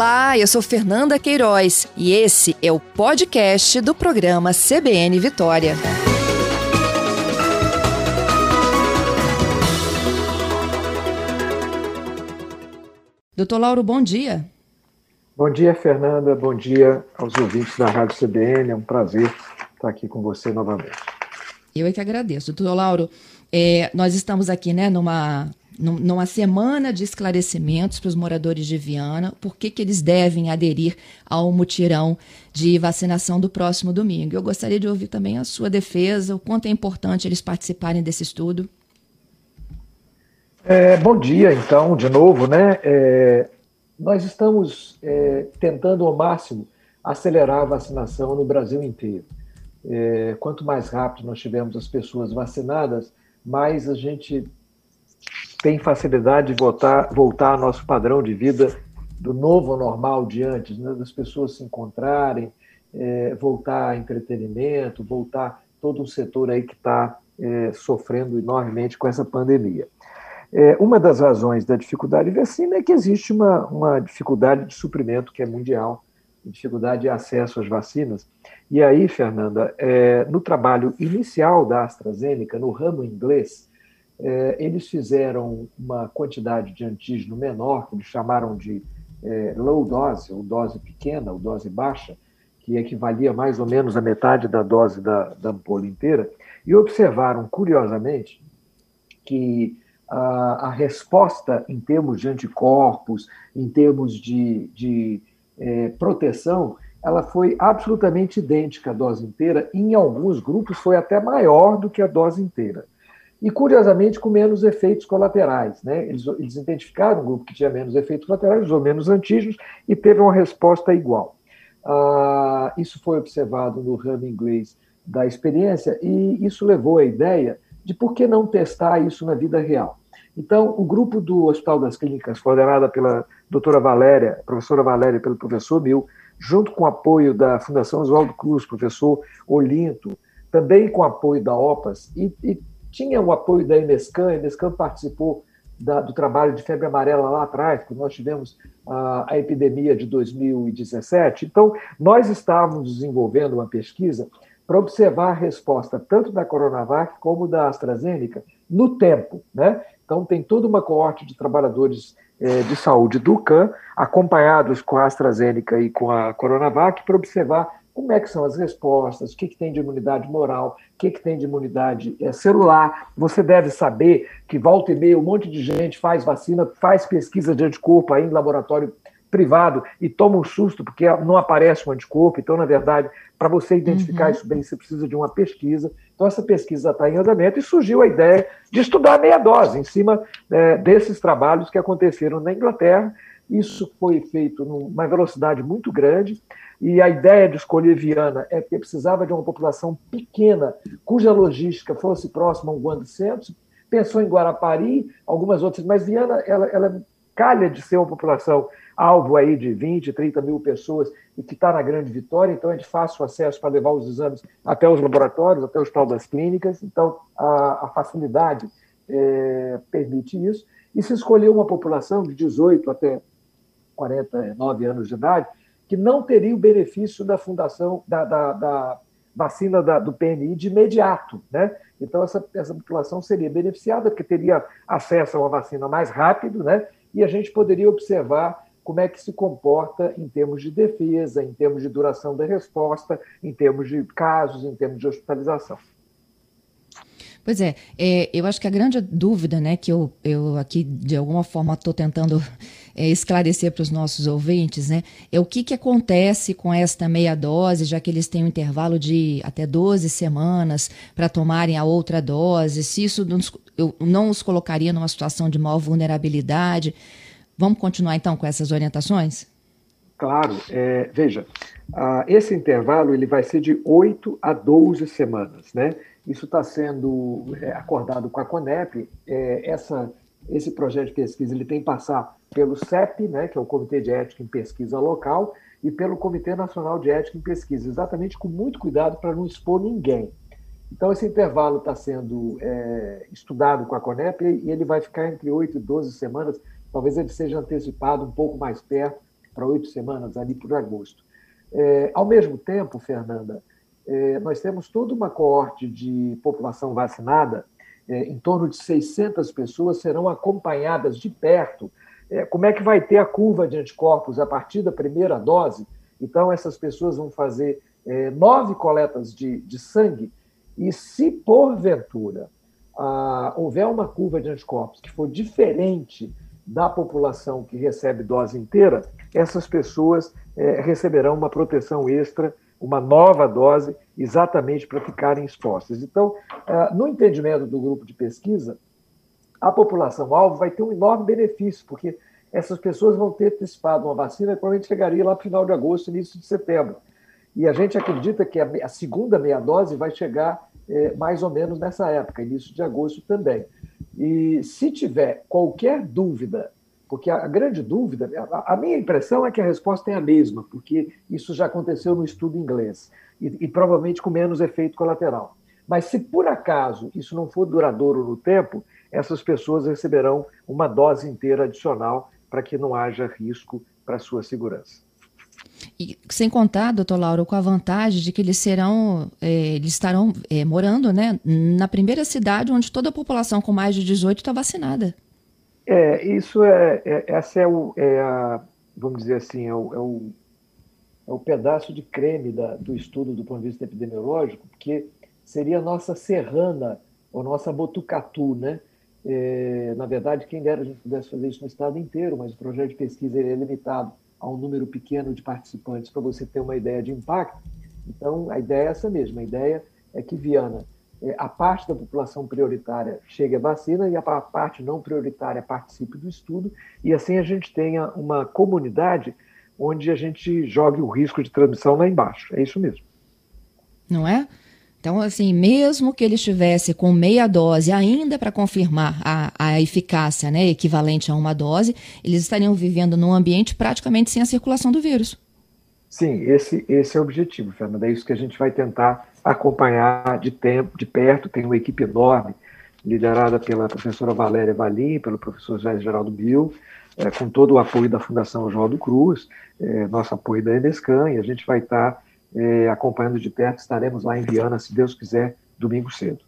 Olá, eu sou Fernanda Queiroz e esse é o podcast do programa CBN Vitória. Doutor Lauro, bom dia. Bom dia, Fernanda. Bom dia aos ouvintes da Rádio CBN. É um prazer estar aqui com você novamente. Eu é que agradeço. Doutor Lauro, é, nós estamos aqui né, numa numa semana de esclarecimentos para os moradores de Viana, por que, que eles devem aderir ao mutirão de vacinação do próximo domingo. Eu gostaria de ouvir também a sua defesa, o quanto é importante eles participarem desse estudo. É, bom dia, então, de novo, né? É, nós estamos é, tentando ao máximo acelerar a vacinação no Brasil inteiro. É, quanto mais rápido nós tivermos as pessoas vacinadas, mais a gente tem facilidade de voltar, voltar ao nosso padrão de vida do novo normal de antes, né? das pessoas se encontrarem, é, voltar a entretenimento, voltar todo um setor aí que está é, sofrendo enormemente com essa pandemia. É, uma das razões da dificuldade de vacina é que existe uma, uma dificuldade de suprimento que é mundial, dificuldade de acesso às vacinas. E aí, Fernanda, é, no trabalho inicial da AstraZeneca, no ramo inglês, é, eles fizeram uma quantidade de antígeno menor, que eles chamaram de é, low dose, ou dose pequena, ou dose baixa, que equivalia mais ou menos a metade da dose da, da ampola inteira, e observaram, curiosamente, que a, a resposta em termos de anticorpos, em termos de, de é, proteção, ela foi absolutamente idêntica à dose inteira, em alguns grupos foi até maior do que a dose inteira e, curiosamente, com menos efeitos colaterais. Né? Eles, eles identificaram um grupo que tinha menos efeitos colaterais, usou menos antígenos e teve uma resposta igual. Ah, isso foi observado no ramo inglês da experiência e isso levou à ideia de por que não testar isso na vida real. Então, o grupo do Hospital das Clínicas, coordenada pela doutora Valéria, professora Valéria pelo professor Mil, junto com o apoio da Fundação Oswaldo Cruz, professor Olinto, também com o apoio da OPAS e, e tinha o apoio da Enescan, a Enescan participou da, do trabalho de febre amarela lá atrás, quando nós tivemos a, a epidemia de 2017. Então, nós estávamos desenvolvendo uma pesquisa para observar a resposta tanto da Coronavac como da AstraZeneca no tempo. Né? Então, tem toda uma coorte de trabalhadores eh, de saúde do CAN, acompanhados com a AstraZeneca e com a Coronavac, para observar como é que são as respostas, o que, que tem de imunidade moral, o que, que tem de imunidade é, celular. Você deve saber que volta e meia um monte de gente faz vacina, faz pesquisa de anticorpo aí em laboratório privado e toma um susto porque não aparece um anticorpo. Então, na verdade, para você identificar uhum. isso bem, você precisa de uma pesquisa. Então, essa pesquisa está em andamento e surgiu a ideia de estudar meia dose em cima é, desses trabalhos que aconteceram na Inglaterra. Isso foi feito numa velocidade muito grande. E a ideia de escolher Viana é porque precisava de uma população pequena, cuja logística fosse próxima ao Guando Centro. Pensou em Guarapari, algumas outras, mas Viana ela, ela calha de ser uma população alvo aí de 20, 30 mil pessoas e que está na Grande Vitória, então é de fácil acesso para levar os exames até os laboratórios, até o hospital das clínicas, então a, a facilidade é, permite isso. E se escolheu uma população de 18 até 49 anos de idade, que não teria o benefício da fundação da, da, da vacina da, do PNI de imediato, né? Então essa, essa população seria beneficiada porque teria acesso a uma vacina mais rápido, né? E a gente poderia observar como é que se comporta em termos de defesa, em termos de duração da resposta, em termos de casos, em termos de hospitalização. Pois é, é, eu acho que a grande dúvida, né, que eu, eu aqui de alguma forma estou tentando é, esclarecer para os nossos ouvintes, né, é o que, que acontece com esta meia dose, já que eles têm um intervalo de até 12 semanas para tomarem a outra dose, se isso não, eu não os colocaria numa situação de maior vulnerabilidade. Vamos continuar então com essas orientações? Claro, é, veja, esse intervalo ele vai ser de 8 a 12 semanas, né? Isso está sendo é, acordado com a CONEP. É, essa, esse projeto de pesquisa ele tem que passar pelo CEP, né, que é o Comitê de Ética em Pesquisa Local, e pelo Comitê Nacional de Ética em Pesquisa, exatamente com muito cuidado para não expor ninguém. Então, esse intervalo está sendo é, estudado com a CONEP e ele vai ficar entre 8 e 12 semanas. Talvez ele seja antecipado um pouco mais perto, para oito semanas, ali por agosto. É, ao mesmo tempo, Fernanda, é, nós temos toda uma coorte de população vacinada, em torno de 600 pessoas serão acompanhadas de perto. É, como é que vai ter a curva de anticorpos a partir da primeira dose? Então, essas pessoas vão fazer é, nove coletas de, de sangue, e se porventura ah, houver uma curva de anticorpos que for diferente da população que recebe dose inteira, essas pessoas é, receberão uma proteção extra, uma nova dose, exatamente para ficarem expostas. Então, ah, no entendimento do grupo de pesquisa, a população-alvo vai ter um enorme benefício, porque essas pessoas vão ter antecipado uma vacina que provavelmente chegaria lá no final de agosto, início de setembro. E a gente acredita que a, segunda meia dose vai chegar é, mais ou menos nessa época, início de agosto também. E se tiver qualquer dúvida, porque a, grande dúvida, a, minha impressão é que a resposta é a mesma, porque isso já aconteceu no estudo inglês, e, e provavelmente com menos efeito colateral. Mas se por acaso isso não for duradouro no tempo, essas pessoas receberão uma dose inteira adicional para que não haja risco para a sua segurança. E, sem contar, doutor Lauro, com a vantagem de que eles serão, é, eles estarão é, morando né, na primeira cidade onde toda a população com mais de 18 está vacinada. É, isso é, é essa é, o, é a, vamos dizer assim, é o, é o, é o pedaço de creme da, do estudo do ponto de vista epidemiológico, porque seria a nossa serrana, ou nossa botucatu, né? É, na verdade, quem dera a gente pudesse fazer isso no estado inteiro, mas o projeto de pesquisa é limitado a um número pequeno de participantes para você ter uma ideia de impacto. Então, a ideia é essa mesma. A ideia é que Viana, a parte da população prioritária chegue à vacina e a parte não prioritária participe do estudo, e assim a gente tenha uma comunidade onde a gente jogue o risco de transmissão lá embaixo. É isso mesmo. Não é? Então, assim, mesmo que ele estivesse com meia dose ainda para confirmar a, a eficácia né, equivalente a uma dose, eles estariam vivendo num ambiente praticamente sem a circulação do vírus. Sim, esse, esse é o objetivo, Fernanda. É isso que a gente vai tentar acompanhar de tempo, de perto. Tem uma equipe enorme, liderada pela professora Valéria Valim, pelo professor José Geraldo Bill, é, com todo o apoio da Fundação João do Cruz, é, nosso apoio da Enescan, e a gente vai estar. É, acompanhando de perto. Estaremos lá em Viana, se Deus quiser, domingo cedo.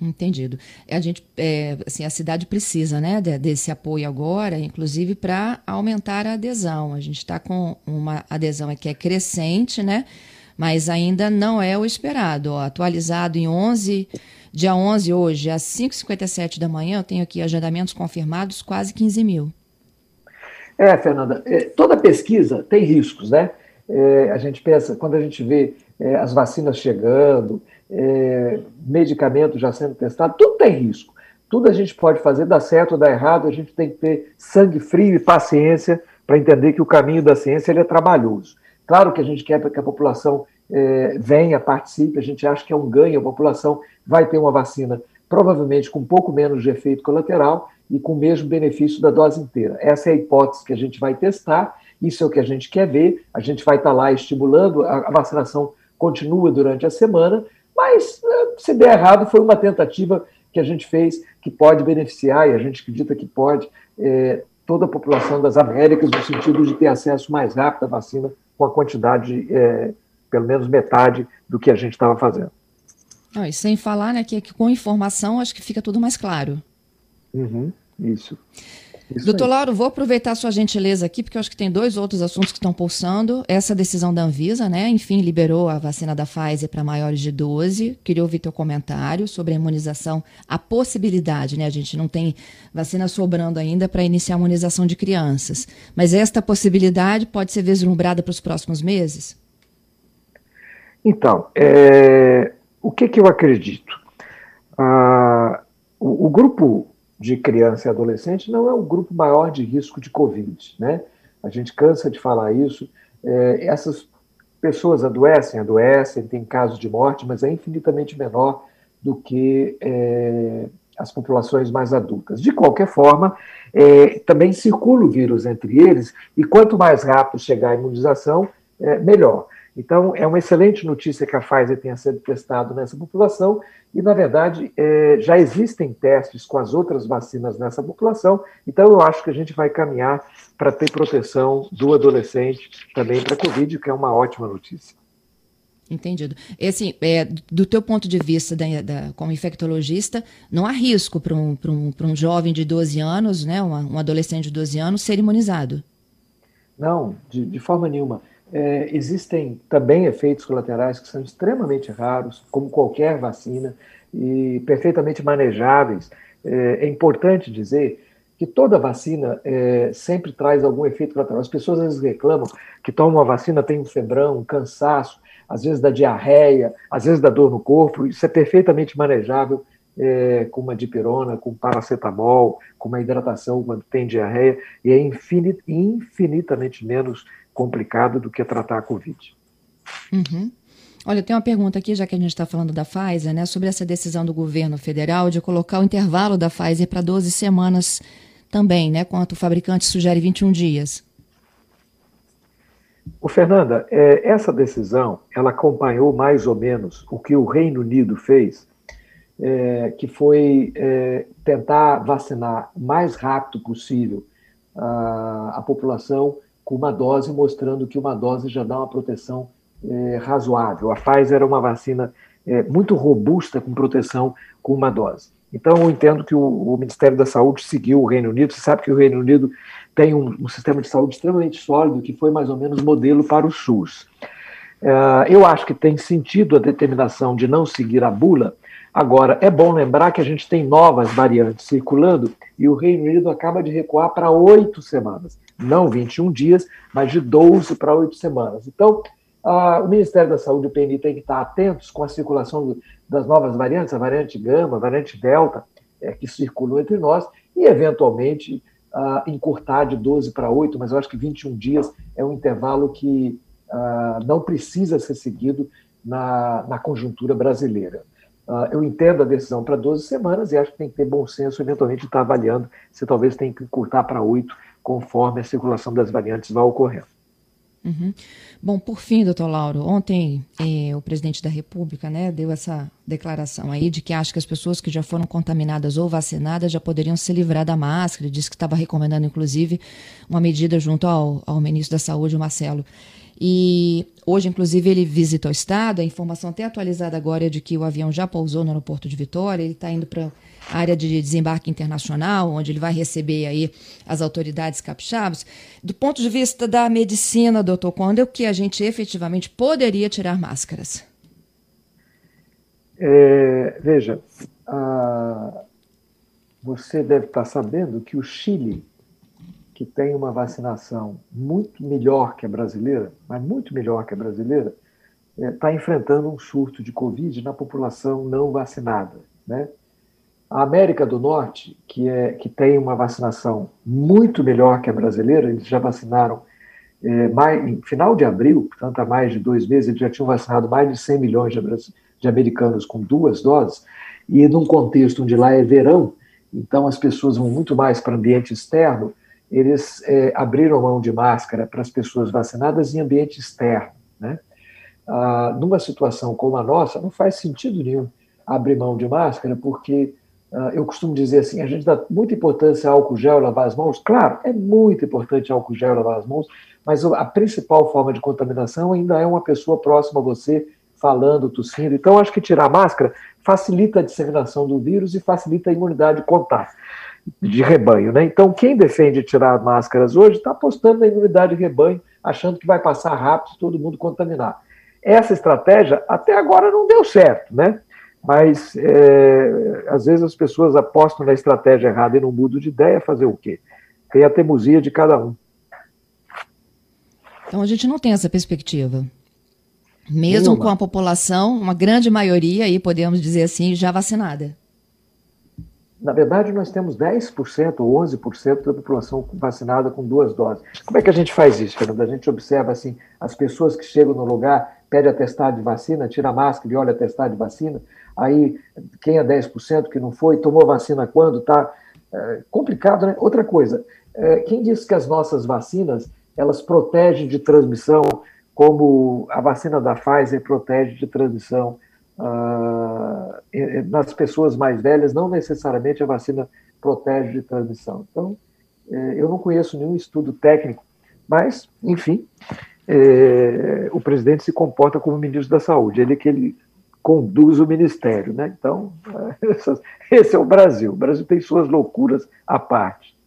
Entendido. A gente, é, assim, a cidade precisa, né, desse apoio agora, inclusive para aumentar a adesão. A gente está com uma adesão que é crescente, né, mas ainda não é o esperado. Ó, atualizado em 11, dia 11 hoje, às 5h57 da manhã, eu tenho aqui agendamentos confirmados, quase 15 mil. É, Fernanda, é, toda pesquisa tem riscos, né? É, a gente pensa, quando a gente vê é, as vacinas chegando, é, medicamentos já sendo testados, tudo tem risco. Tudo a gente pode fazer, dar certo ou dar errado, a gente tem que ter sangue frio e paciência para entender que o caminho da ciência ele é trabalhoso. Claro que a gente quer que a população é, venha, participe, a gente acha que é um ganho, a população vai ter uma vacina provavelmente com um pouco menos de efeito colateral e com o mesmo benefício da dose inteira. Essa é a hipótese que a gente vai testar isso é o que a gente quer ver. A gente vai estar lá estimulando, a, vacinação continua durante a semana, mas eh, se der errado, foi uma tentativa que a gente fez que pode beneficiar, e a gente acredita que pode, é, toda a população das Américas, no sentido de ter acesso mais rápido à vacina, com a quantidade, é, pelo menos metade, do que a gente estava fazendo. Ah, e sem falar né, que, que com informação acho que fica tudo mais claro. Uhum, isso. Isso Doutor aí. Lauro, vou aproveitar a sua gentileza aqui, porque eu acho que tem dois outros assuntos que estão pulsando. Essa decisão da Anvisa, né? Enfim, liberou a vacina da Pfizer para maiores de 12. Queria ouvir teu comentário sobre a imunização, a possibilidade, né? A gente não tem vacina sobrando ainda para iniciar a imunização de crianças. Mas esta possibilidade pode ser vislumbrada para os próximos meses? Então, é, o que, que eu acredito? Ah, o, o grupo de criança e adolescente não é o grupo maior de risco de Covid, né? A gente cansa de falar isso. É, essas pessoas adoecem, adoecem, tem casos de morte, mas é infinitamente menor do que é, as populações mais adultas. De qualquer forma, é, também circula o vírus entre eles, e quanto mais rápido chegar a imunização, é, melhor. Então, é uma excelente notícia que a Pfizer tenha sido testado nessa população, e, na verdade, é, já existem testes com as outras vacinas nessa população, então eu acho que a gente vai caminhar para ter proteção do adolescente também para a Covid, que é uma ótima notícia. Entendido. E, assim, é, do teu ponto de vista da, da, como infectologista, não há risco para um, um, um jovem de 12 anos, né, uma, um adolescente de 12 anos, ser imunizado? Não, de, de forma nenhuma. É, existem também efeitos colaterais que são extremamente raros, como qualquer vacina, e perfeitamente manejáveis. É, é importante dizer que toda vacina é, sempre traz algum efeito colateral. As pessoas às vezes reclamam que tomam uma vacina, tem um febrão, um cansaço, às vezes da diarreia, às vezes da dor no corpo. Isso é perfeitamente manejável é, com uma dipirona, com paracetamol, com uma hidratação quando tem diarreia, e é infinit, infinitamente menos complicado do que tratar a Covid. Uhum. Olha, tem uma pergunta aqui, já que a gente está falando da Pfizer, né, sobre essa decisão do governo federal de colocar o intervalo da Pfizer para 12 semanas também, né, quanto o fabricante sugere 21 dias. O Fernanda, é, essa decisão, ela acompanhou mais ou menos o que o Reino Unido fez, é, que foi é, tentar vacinar o mais rápido possível a, a população com uma dose, mostrando que uma dose já dá uma proteção é, razoável. A Pfizer é uma vacina é, muito robusta com proteção com uma dose. Então, eu entendo que o, o, Ministério da Saúde seguiu o Reino Unido. Você sabe que o Reino Unido tem um, um sistema de saúde extremamente sólido, que foi mais ou menos modelo para o SUS. Uh, eu acho que tem sentido a determinação de não seguir a bula. Agora, é bom lembrar que a gente tem novas variantes circulando e o Reino Unido acaba de recuar para oito semanas não 21 dias, mas de 12 para 8 semanas. Então, o Ministério da Saúde e o PNI tem que estar atentos com a circulação das novas variantes, a variante Gama, a variante Delta, é, que circulam entre nós, e, eventualmente, encurtar de 12 para 8, mas eu acho que 21 dias é um intervalo que não precisa ser seguido na, na conjuntura brasileira. Uh, eu entendo a decisão para 12 semanas e acho que tem que ter bom senso, eventualmente, estar avaliando se talvez tenha que encurtar para 8 conforme a circulação das variantes vai ocorrendo. Uhum. Bom, por fim, doutor Lauro, ontem eh, o presidente da República né, deu essa declaração aí de que acha que as pessoas que já foram contaminadas ou vacinadas já poderiam se livrar da máscara, disse que estava recomendando, inclusive, uma medida junto ao, ao ministro da Saúde, Marcelo. E hoje, inclusive, ele visita o estado. A informação até atualizada agora é de que o avião já pousou no aeroporto de Vitória, ele está indo para área de desembarque internacional, onde ele vai receber aí as autoridades capixabas. Do ponto de vista da medicina, doutor, quando é que a gente efetivamente poderia tirar máscaras? É, veja, a, você deve estar sabendo que o Chile, que tem uma vacinação muito melhor que a brasileira, mas muito melhor que a brasileira, está é, enfrentando um surto de Covid na população não vacinada, né? A América do Norte, que, é, que tem uma vacinação muito melhor que a brasileira, eles já vacinaram é, mais, em final de abril, portanto, há mais de dois meses, eles já tinham vacinado mais de 100 milhões de, de americanos com duas doses, e num contexto onde lá é verão, então as pessoas vão muito mais para ambiente externo, eles é, abriram mão de máscara para as pessoas vacinadas em ambiente externo. Né? Ah, numa situação como a nossa, não faz sentido nenhum abrir mão de máscara, porque eu costumo dizer assim, a gente dá muita importância ao álcool gel, lavar as mãos. Claro, é muito importante álcool gel, lavar as mãos, mas a principal forma de contaminação ainda é uma pessoa próxima a você falando, tossindo. Então, acho que tirar a máscara facilita a disseminação do vírus e facilita a imunidade de contato, de rebanho. Né? Então, quem defende tirar máscaras hoje está apostando na imunidade de rebanho, achando que vai passar rápido todo mundo contaminar. Essa estratégia até agora não deu certo, né? Mas é, às vezes as pessoas apostam na estratégia errada e não mudam de ideia, fazer o quê? Tem a teimosia de cada um. Então a gente não tem essa perspectiva. Mesmo Nenhuma. com a população, uma grande maioria, aí podemos dizer assim, já vacinada. Na verdade, nós temos 10% ou 11% da população vacinada com duas doses. Como é que a gente faz isso, Fernando? A gente observa assim, as pessoas que chegam no lugar, pede atestado de vacina, tira a máscara e olha atestado de vacina, aí quem é 10% que não foi, tomou vacina quando, tá é, complicado, né? Outra coisa, é, quem disse que as nossas vacinas, elas protegem de transmissão como a vacina da Pfizer protege de transmissão uh, nas pessoas mais velhas, não necessariamente a vacina protege de transmissão. Então, eh, eu não conheço nenhum estudo técnico, mas, enfim, eh, o presidente se comporta como ministro da Saúde, ele é que ele conduz o ministério, né? Então, esse é o Brasil. O Brasil tem suas loucuras à parte.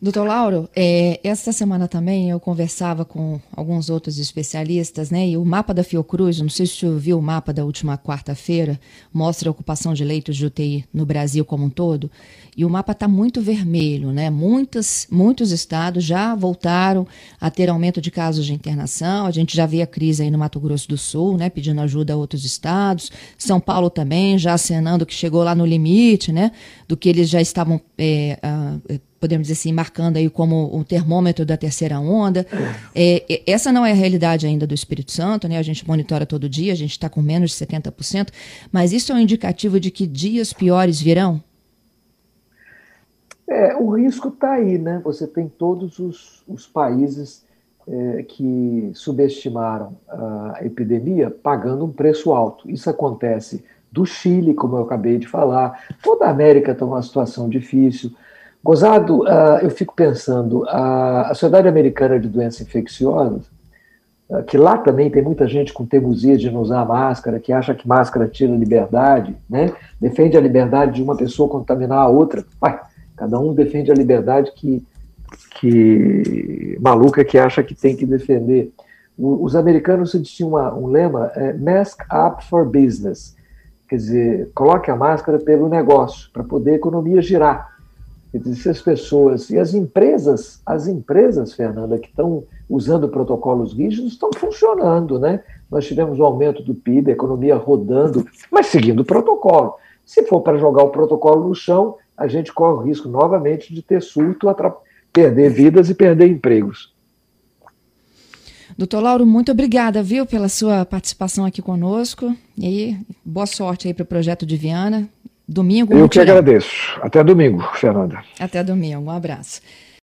Doutor Lauro, é, esta semana também eu conversava com alguns outros especialistas, né? E o mapa da Fiocruz, não sei se você viu o mapa da última quarta-feira, mostra a ocupação de leitos de UTI no Brasil como um todo. E o mapa está muito vermelho, né? Muitas, muitos estados já voltaram a ter aumento de casos de internação. A gente já vê a crise aí no Mato Grosso do Sul, né? Pedindo ajuda a outros estados. São Paulo também já acenando que chegou lá no limite, né? Do que eles já estavam é, podemos dizer assim, marcando aí como o termômetro da terceira onda. É, essa não é a realidade ainda do Espírito Santo, né? A gente monitora todo dia, a gente está com menos de 70%, mas isso é um indicativo de que dias piores virão? É, o risco está aí, né? Você tem todos os, os países é, que subestimaram a epidemia pagando um preço alto. Isso acontece do Chile, como eu acabei de falar, toda a América está numa situação difícil. Gozado, uh, eu fico pensando, a, a Sociedade Americana de Doenças Infecciosas, uh, que lá também tem muita gente com teimosia de não usar máscara, que acha que máscara tira liberdade, né? defende a liberdade de uma pessoa contaminar a outra. Cada um defende a liberdade que, que maluca que acha que tem que defender. O, os americanos tinham uma, um lema, é, mask up for business, quer dizer, coloque a máscara pelo negócio, para poder a economia girar. Se as pessoas e as empresas, as empresas, Fernanda, que estão usando protocolos rígidos, estão funcionando, né? Nós tivemos o um aumento do PIB, a economia rodando, mas seguindo o protocolo. Se for para jogar o protocolo no chão, a gente corre o risco novamente de ter surto, perder vidas e perder empregos. Doutor Lauro, muito obrigada, viu, pela sua participação aqui conosco. E boa sorte aí para o projeto de Viana. Domingo. Eu que agradeço. Até domingo, Fernanda. Até domingo. Um abraço.